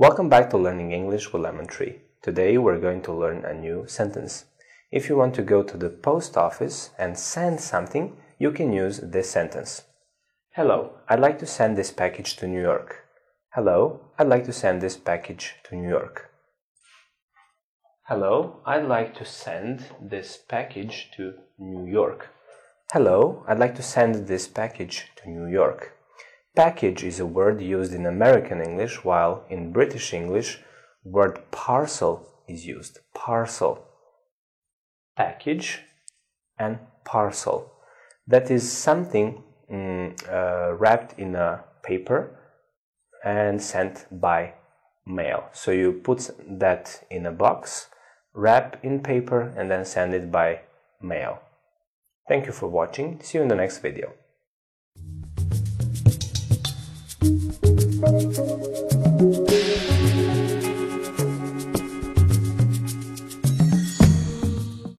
Welcome back to Learning English with Lemon Tree. Today we're going to learn a new sentence. If you want to go to the post office and send something, you can use this sentence. Hello, I'd like to send this package to New York. Hello, I'd like to send this package to New York. Hello, I'd like to send this package to New York. Hello, I'd like to send this package to New York. Package is a word used in American English, while in British English, word parcel is used. Parcel. Package and parcel. That is something mm, uh, wrapped in a paper and sent by mail. So you put that in a box, wrap in paper, and then send it by mail. Thank you for watching. See you in the next video. Thank you.